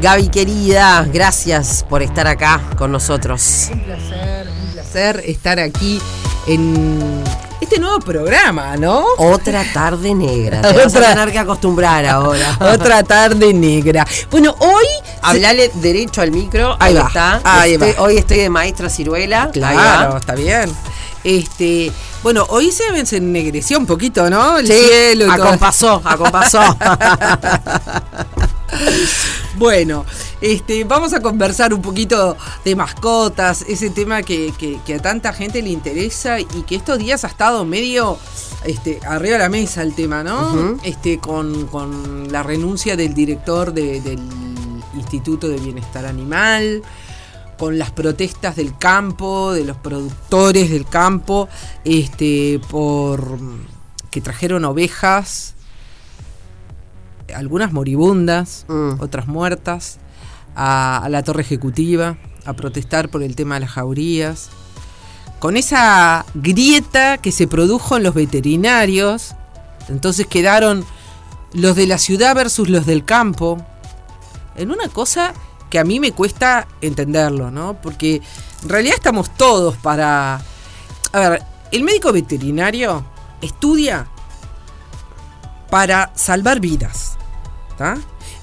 Gaby querida, gracias por estar acá con nosotros. Un placer, un placer estar aquí en este nuevo programa, ¿no? Otra tarde negra. Te vas a tener que acostumbrar ahora. Otra tarde negra. Bueno, hoy. Hablale derecho al micro. Ahí Ahí, va, está. ahí Estoy- va. Hoy estoy de maestra ciruela. Claro, está bien. Este, bueno, hoy se, se ennegreció un poquito, ¿no? El Sí, cielo y todo. acompasó, acompasó. Bueno, este, vamos a conversar un poquito de mascotas, ese tema que, que- que a tanta gente le interesa y que estos días ha estado medio este, arriba de la mesa el tema, ¿no? Este, con, con la renuncia del director de- del Instituto de Bienestar Animal, con las protestas del campo, de los productores del campo, este, por que trajeron ovejas algunas moribundas, Mm. otras muertas, a, a la torre ejecutiva, a protestar por el tema de las jaurías. Con esa grieta que se produjo en los veterinarios, entonces quedaron los de la ciudad versus los del campo, en una cosa que a mí me cuesta entenderlo, ¿no? Porque en realidad estamos todos para... A ver, el médico veterinario estudia para salvar vidas.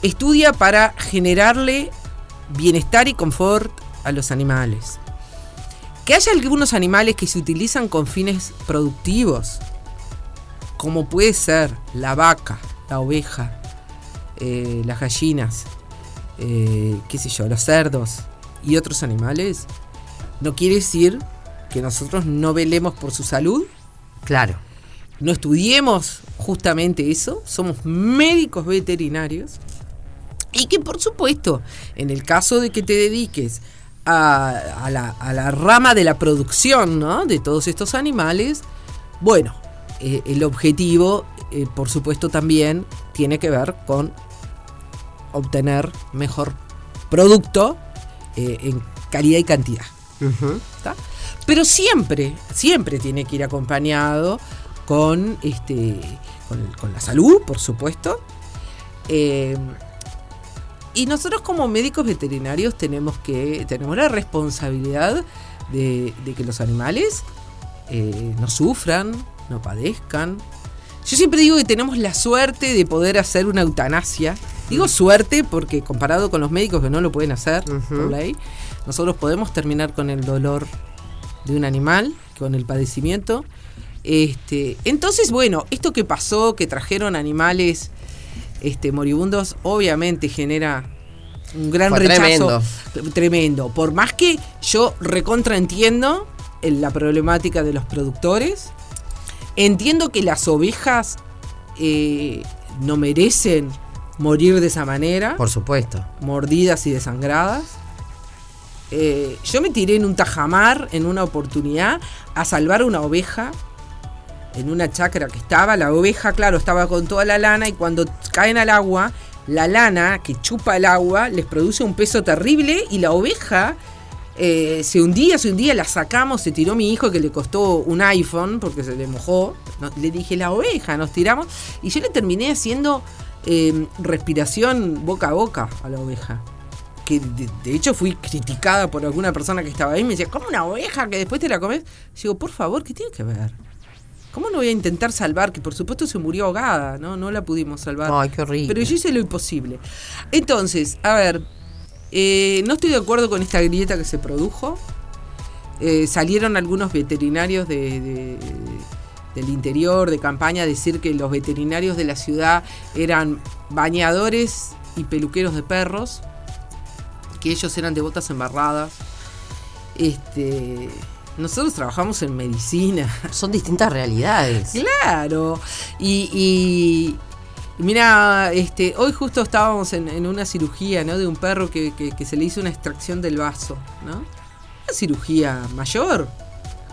Estudia para generarle bienestar y confort a los animales. Que haya algunos animales que se utilizan con fines productivos, como puede ser la vaca, la oveja, eh, las gallinas, eh, qué sé yo, los cerdos y otros animales, no quiere decir que nosotros no velemos por su salud claro. No estudiemos justamente eso, somos médicos veterinarios y que por supuesto, en el caso de que te dediques a, a la, a la rama de la producción ¿no? de todos estos animales, bueno, eh, el objetivo, eh, por supuesto, también tiene que ver con obtener mejor producto eh, en calidad y cantidad. Pero siempre, siempre tiene que ir acompañado con, este, con, con la salud, por supuesto. Eh, y nosotros como médicos veterinarios tenemos que tenemos la responsabilidad de, de que los animales eh, no sufran, no padezcan. Yo siempre digo que tenemos la suerte de poder hacer una eutanasia. Digo suerte porque comparado con los médicos que no lo pueden hacer por ley, nosotros podemos terminar con el dolor de un animal, con el padecimiento. Este, entonces, bueno, esto que pasó, que trajeron animales este, moribundos, obviamente genera un gran Fue rechazo. Tremendo. Por más que yo recontraentiendo en la problemática de los productores, entiendo que las ovejas eh, no merecen morir de esa manera Por supuesto. mordidas y desangradas. Eh, yo me tiré en un tajamar en una oportunidad a salvar una oveja en una chacra que estaba. La oveja, claro, estaba con toda la lana y cuando caen al agua, la lana que chupa el agua les produce un peso terrible y la oveja eh, se hundía, se hundía, la sacamos, se tiró mi hijo que le costó un iPhone porque se le mojó. Le dije la oveja, nos tiramos y yo le terminé haciendo eh, respiración boca a boca a la oveja. Que de, hecho fui criticada por alguna persona que estaba ahí. Me decía, ¿cómo una oveja que después te la comes? Yo digo, por favor, ¿qué tiene que ver? ¿Cómo no voy a intentar salvar? Que por supuesto se murió ahogada, ¿no? No la pudimos salvar. Ay, qué horrible. Pero yo hice lo imposible. Entonces, a ver, eh, no estoy de acuerdo con esta grieta que se produjo. Eh, salieron algunos veterinarios de, de- del interior, de campaña, a decir que los veterinarios de la ciudad eran bañadores y peluqueros de perros, que ellos eran de botas embarradas. Este, nosotros trabajamos en medicina. Son distintas realidades. Claro. Y, y mira, este, hoy justo estábamos en, en una cirugía, ¿no? De un perro que, que- que se le hizo una extracción del vaso, ¿no? Una cirugía mayor,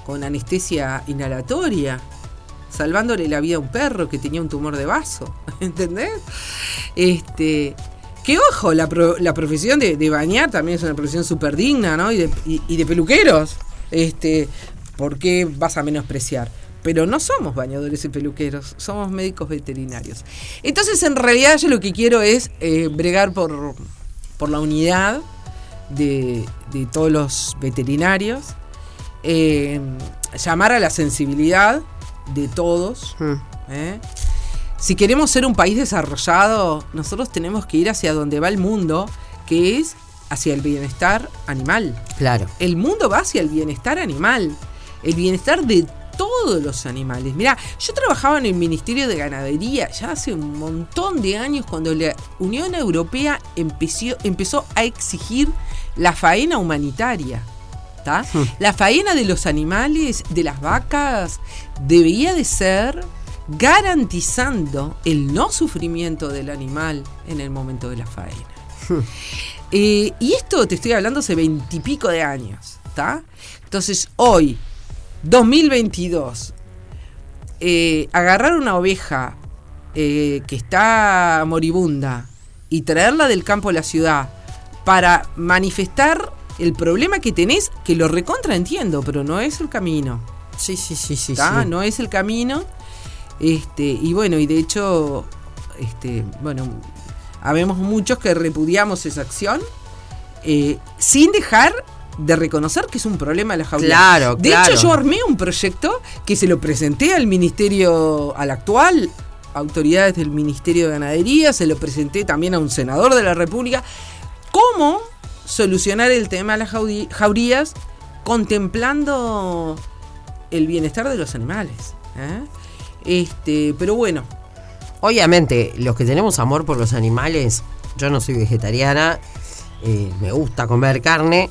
con anestesia inhalatoria, salvándole la vida a un perro que tenía un tumor de vaso, ¿entendés? Este, que ojo, la, pro- la profesión de, de bañar también es una profesión súper digna, ¿no? Y de, y- y de peluqueros. Este, ¿Por qué vas a menospreciar? Pero no somos bañadores y peluqueros, somos médicos veterinarios. Entonces, en realidad, yo lo que quiero es eh, bregar por, por la unidad de, de todos los veterinarios, eh, llamar a la sensibilidad de todos. Mm. ¿eh? Si queremos ser un país desarrollado, nosotros tenemos que ir hacia donde va el mundo, que es hacia el bienestar animal. Claro. El mundo va hacia el bienestar animal, el bienestar de todos los animales. Mira, yo trabajaba en el Ministerio de Ganadería ya hace un montón de años cuando la Unión Europea empezó, empezó a exigir la faena humanitaria. ¿tá? Hmm. La faena de los animales, de las vacas, debía de ser garantizando el no sufrimiento del animal en el momento de la faena. Eh, y esto te estoy hablando hace veintipico de años, ¿está? Entonces, hoy, 2022, eh, agarrar una oveja eh, que está moribunda y traerla del campo a la ciudad para manifestar el problema que tenés, que lo recontra entiendo, pero no es el camino. Sí, sí, sí, sí. ¿tá? sí. No es el camino. Este, y bueno, y de hecho, este, bueno, habemos muchos que repudiamos esa acción eh, sin dejar de reconocer que es un problema la jauría. Claro, De claro. hecho, yo armé un proyecto que se lo presenté al ministerio, al actual autoridades del Ministerio de Ganadería, se lo presenté también a un senador de la República. ¿Cómo solucionar el tema de las jaurías contemplando el bienestar de los animales? ¿eh? Este, pero bueno, Obviamente, los que tenemos amor por los animales, yo no soy vegetariana, eh, me gusta comer carne,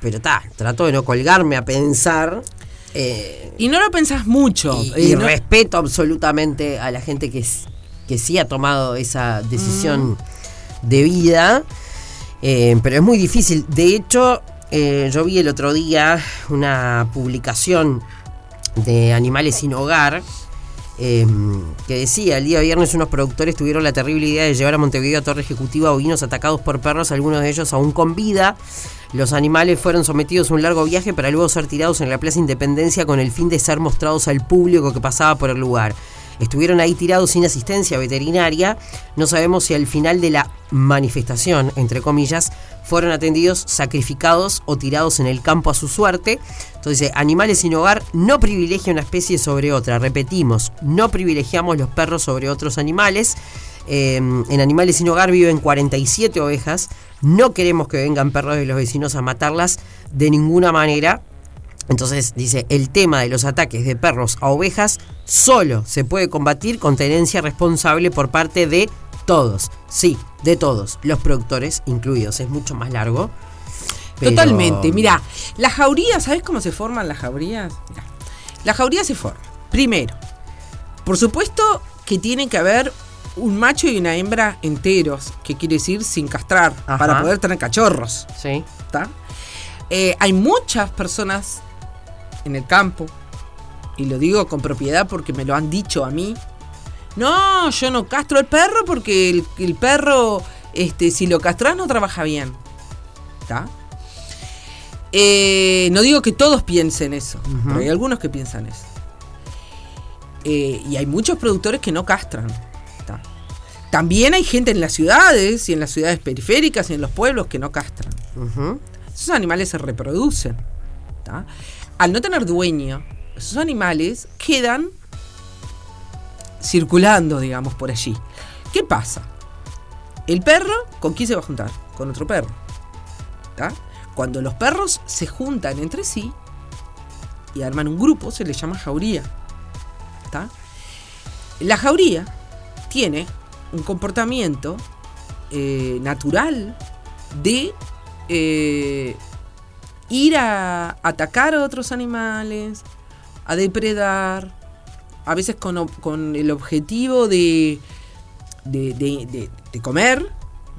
pero ta, trato de no colgarme a pensar. eh, y no lo pensás mucho. y, eh, y no- respeto absolutamente a la gente que, que sí ha tomado esa decisión Mm. de vida, eh, pero es muy difícil. De hecho, yo vi el otro día una publicación de Animales sin Hogar. Eh, que decía, el día viernes unos productores tuvieron la terrible idea de llevar a Montevideo a Torre Ejecutiva bovinos atacados por perros, algunos de ellos aún con vida. Los animales fueron sometidos a un largo viaje para luego ser tirados en la Plaza Independencia con el fin de ser mostrados al público que pasaba por el lugar. Estuvieron ahí tirados sin asistencia veterinaria. No sabemos si al final de la manifestación, entre comillas, fueron atendidos, sacrificados o tirados en el campo a su suerte. Entonces, animales sin hogar no privilegia una especie sobre otra. Repetimos, no privilegiamos los perros sobre otros animales. Eh, en Animales sin Hogar viven 47 ovejas. No queremos que vengan perros de los vecinos a matarlas de ninguna manera. Entonces dice, el tema de los ataques de perros a ovejas solo se puede combatir con tenencia responsable por parte de todos. Sí, de todos, los productores incluidos. Es mucho más largo. pero- Totalmente. Mira, las jaurías, ¿sabes cómo se forman las jaurías? Mirá, las jaurías se forman. Primero, por supuesto que tiene que haber un macho y una hembra enteros, que quiere decir sin castrar, Ajá. para poder tener cachorros. Sí. ¿tá? Eh, hay muchas personas en el campo, y lo digo con propiedad porque me lo han dicho a mí. No, yo no castro el perro porque el, el perro, este, si lo castras no trabaja bien. ¿Está? Eh, no digo que todos piensen eso, pero hay algunos que piensan eso. Eh, y hay muchos productores que no castran. ¿tá? También hay gente en las ciudades y en las ciudades periféricas y en los pueblos que no castran. Esos animales se reproducen. ¿tá? Al no tener dueño, esos animales quedan circulando, digamos, por allí. ¿Qué pasa? El perro, ¿con quién se va a juntar? Con otro perro. ¿tá? Cuando los perros se juntan entre sí y arman un grupo, se les llama jauría. ¿tá? La jauría tiene un comportamiento eh, natural de eh, ir a atacar a otros animales, a depredar, a veces con, el objetivo de, de, de- de- de comer,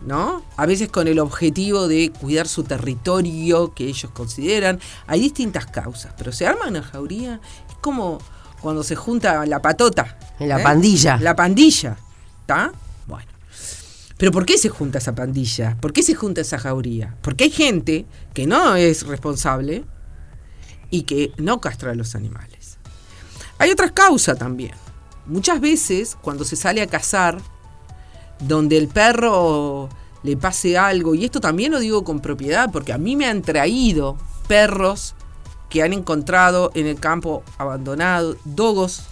¿no? A veces con el objetivo de cuidar su territorio que ellos consideran. Hay distintas causas, pero se arma una jauría, es como cuando se junta la patota. La ¿eh? pandilla. La pandilla, ¿está? Bueno. Pero ¿por qué se junta esa pandilla? ¿Por qué se junta esa jauría? Porque hay gente que no es responsable y que no castra a los animales. Hay otras causas también. Muchas veces cuando se sale a cazar, donde el perro le pase algo, y esto también lo digo con propiedad, porque a mí me han traído perros que han encontrado en el campo abandonado, dogos,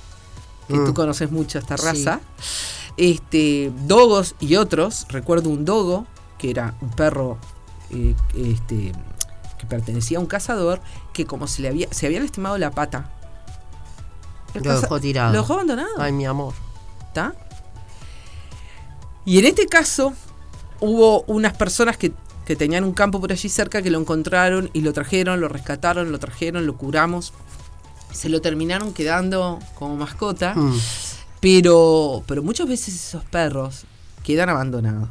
que Mm. tú conoces mucho esta Sí. raza, este, dogos y otros, recuerdo un dogo, que era un perro eh, este, que pertenecía a un cazador, que como se le había, se había lastimado la pata. Lo dejó tirado. Lo dejó abandonado. Ay, mi amor. ¿está? Y en este caso hubo unas personas que, que tenían un campo por allí cerca que lo encontraron y lo trajeron, lo rescataron, lo trajeron, lo curamos. Se lo terminaron quedando como mascota, Mm. pero, pero muchas veces esos perros quedan abandonados.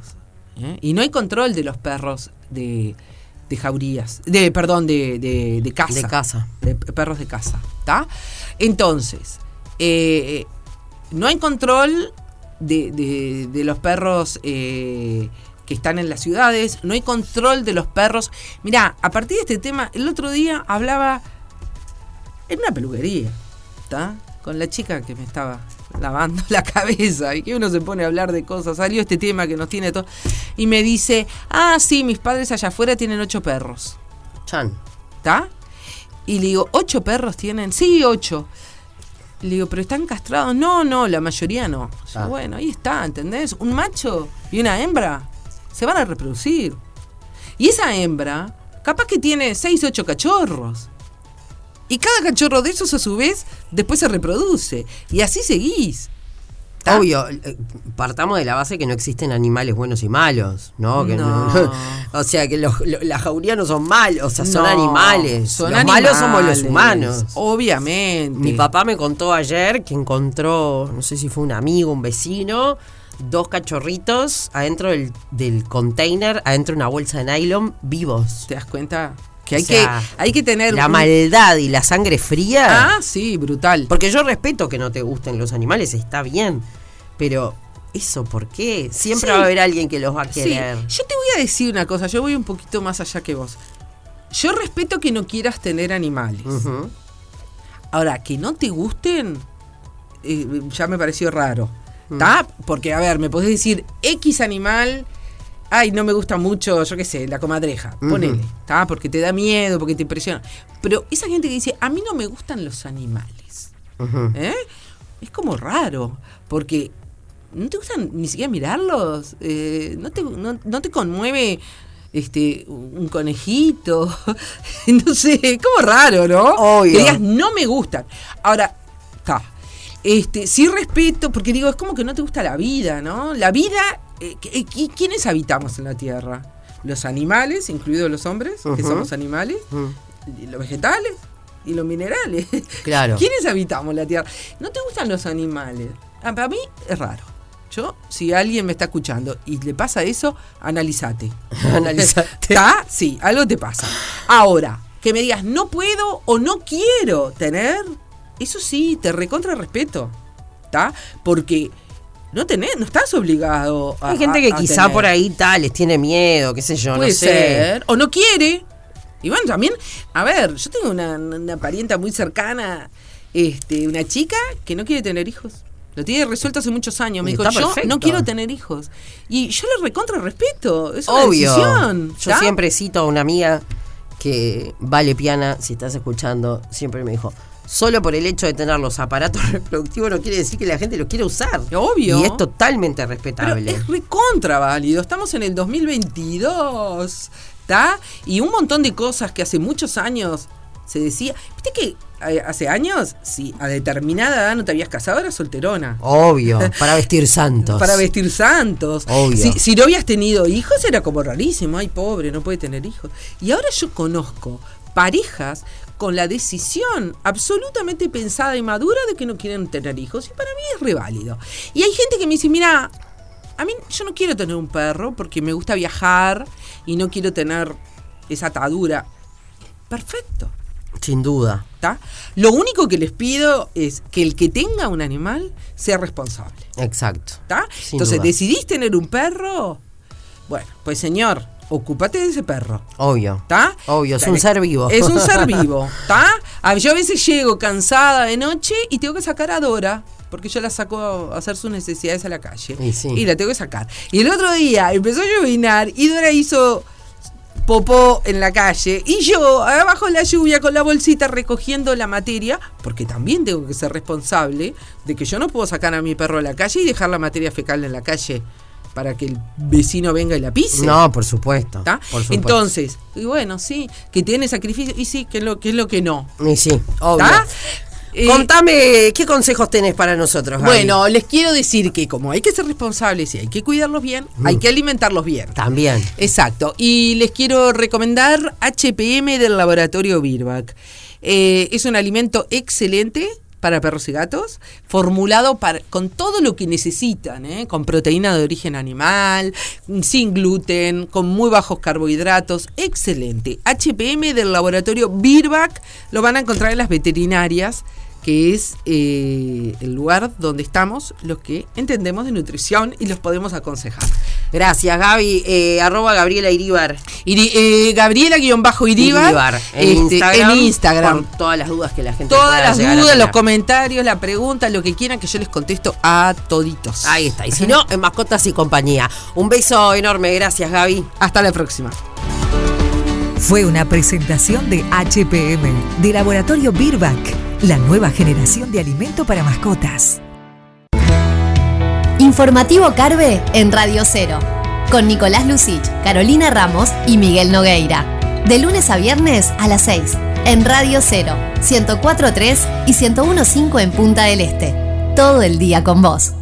¿eh? Y no hay control de los perros de, de jaurías, de, perdón, de, de, de casa De casa. de perros de casa, ¿está? Entonces, eh, no hay control de, de- de los perros eh, que están en las ciudades, no hay control de los perros. Mirá, a partir de este tema, el otro día hablaba en una peluquería, ¿está? Con la chica que me estaba lavando la cabeza y que uno se pone a hablar de cosas. Salió este tema que nos tiene todo. Y me dice, ah, sí, mis padres allá afuera tienen ocho perros. Chan. ¿Está? Y le digo, ¿ocho perros tienen? Sí, ocho. Le digo, ¿pero están castrados? No, no, la mayoría no. Yo, Ah. Bueno, ahí está, ¿entendés? Un macho y una hembra se van a reproducir. Y esa hembra, capaz que tiene seis, ocho cachorros. Y cada cachorro de esos, a su vez, después se reproduce. Y así seguís. ¿Tá? Obvio, eh, partamos de la base que no existen animales buenos y malos, ¿no? Que No. o sea, que los, lo- las jaurías no son malos, o sea, son No, animales. son los malos somos los humanos. Obviamente. Mi papá me contó ayer que encontró, no sé si fue un amigo, un vecino, dos cachorritos adentro del, del container, adentro de una bolsa de nylon, vivos. ¿Te das cuenta? Que hay, O sea, que, hay que tener. La maldad y la sangre fría. Ah, sí, brutal. Porque yo respeto que no te gusten los animales, está bien. Pero, ¿eso por qué? Siempre Sí. va a haber alguien que los va a Sí, querer. yo te voy a decir una cosa, yo voy un poquito más allá que vos. Yo respeto que no quieras tener animales. Ahora, que no te gusten, eh, ya me pareció raro. ¿Está? Porque, a ver, me podés decir X animal. Ay, no me gusta mucho, yo qué sé, la comadreja. Ponele. ¿Está? Porque te da miedo, porque te impresiona. Pero esa gente que dice, a mí no me gustan los animales. ¿eh? Es como raro, porque no te gustan ni siquiera mirarlos, eh, no, te, no, no te conmueve este un conejito, no sé, como raro, ¿no? Obvio. Que digas, no me gustan. Ahora, está. Este, sí respeto, porque digo, es como que no te gusta la vida, ¿no? La vida, eh, ¿qui- qui- ¿quiénes habitamos en la Tierra? Los animales, incluidos los hombres, que somos animales, los vegetales y los minerales. Claro. ¿Quiénes habitamos la Tierra? ¿No te gustan los animales? Ah, para mí es raro. Yo, si alguien me está escuchando y le pasa eso, analízate. Analizate. ¿Está? Sí, algo te pasa. Ahora, que me digas no puedo o no quiero tener, eso sí, te recontra respeto. ¿Está? Porque no tenés, no estás obligado a. Hay gente que a quizá tener. por ahí tal, les tiene miedo, qué sé yo, Puede no sé. ser. O no quiere. Y bueno, también, a ver, yo tengo una, una parienta muy cercana, este, una chica que no quiere tener hijos. Lo tiene resuelto hace muchos años. Me dijo, yo perfecto. no quiero tener hijos. Y yo le recontra respeto. Es una Obvio. decisión. Yo siempre cito a una amiga que vale piana, si estás escuchando, siempre me dijo, solo por el hecho de tener los aparatos reproductivos no quiere decir que la gente los quiera usar. Obvio. Y es totalmente Pero respetable. es recontra válido. Estamos en el 2022. ¿Está? Y un montón de cosas que hace muchos años se decía. ¿Viste que eh, hace años, si a determinada edad no te habías casado, eras solterona? Obvio, para vestir santos. Para vestir santos. Obvio. Si, si no habías tenido hijos, era como rarísimo. Ay, pobre, no puede tener hijos. Y ahora yo conozco parejas con la decisión absolutamente pensada y madura de que no quieren tener hijos. Y para mí es re válido. Y hay gente que me dice, mira, a mí yo no quiero tener un perro porque me gusta viajar y no quiero tener esa atadura. Perfecto. Sin duda. ¿tá? Lo único que les pido es que el que tenga un animal sea responsable. Exacto. Entonces, duda. ¿decidís tener un perro? Bueno, pues señor, ocúpate de ese perro. Obvio. ¿Está? Obvio, es un ser vivo. Es un ser vivo, ¿está? A- Yo a veces llego cansada de noche y tengo que sacar a Dora. porque yo la saco a hacer sus necesidades a la calle. Y sí. Y la tengo que sacar. Y el otro día empezó a llovinar y Dora hizo popó en la calle y yo abajo de la lluvia con la bolsita recogiendo la materia, porque también tengo que ser responsable de que yo no puedo sacar a mi perro a la calle y dejar la materia fecal en la calle para que el vecino venga y la pise. No, por supuesto. ¿Tá? por supuesto. Entonces, y bueno, sí, que tiene sacrificio, y sí, que es lo que, es lo que no. Y sí, obvio. Eh, Contame, ¿qué consejos tenés para nosotros, Gaby? bueno, les quiero decir que como hay que ser responsables y hay que cuidarlos bien, Mm. hay que alimentarlos bien. También. Exacto. Y les quiero recomendar HPM del laboratorio Birback. Eh, es un alimento excelente para perros y gatos, formulado con todo lo que necesitan, ¿eh? con proteína de origen animal, sin gluten, con muy bajos carbohidratos, excelente. HPM del laboratorio Birback lo van a encontrar en las veterinarias, que es eh, el lugar donde estamos los que entendemos de nutrición y los podemos aconsejar. Gracias, Gaby. Eh, arroba Gabriela Iribar. Iri- eh, Gabriela-Iribar Iribar, en, este, Instagram, en Instagram. Por todas las dudas que la gente Todas pueda las dudas, los comentarios, la pregunta, lo que quieran que yo les contesto a toditos. Ahí está. Y si no, en Mascotas y Compañía. Un beso enorme. Gracias, Gaby. Hasta la próxima. Fue una presentación de HPM, de Laboratorio Birback, la nueva generación de alimento para mascotas. Informativo Carve en Radio Cero. Con Nicolás Lucich, Carolina Ramos y Miguel Nogueira. De lunes a viernes a las 6. En Radio Cero, 104.3 y 101.5 en Punta del Este. Todo el día con vos.